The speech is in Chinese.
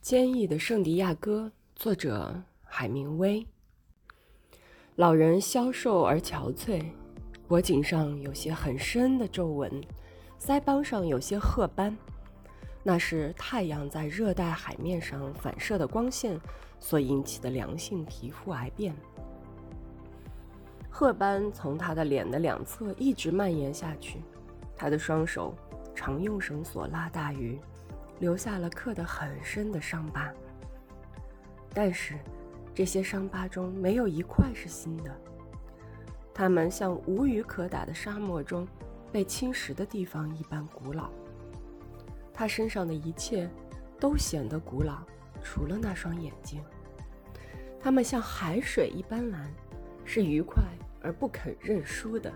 坚毅的圣地亚哥，作者海明威。老人消瘦而憔悴，脖颈上有些很深的皱纹，腮帮上有些褐斑，那是太阳在热带海面上反射的光线所引起的良性皮肤癌变。褐斑从他的脸的两侧一直蔓延下去，他的双手常用绳索拉大鱼。留下了刻得很深的伤疤，但是这些伤疤中没有一块是新的，它们像无鱼可打的沙漠中被侵蚀的地方一般古老。他身上的一切都显得古老，除了那双眼睛，它们像海水一般蓝，是愉快而不肯认输的。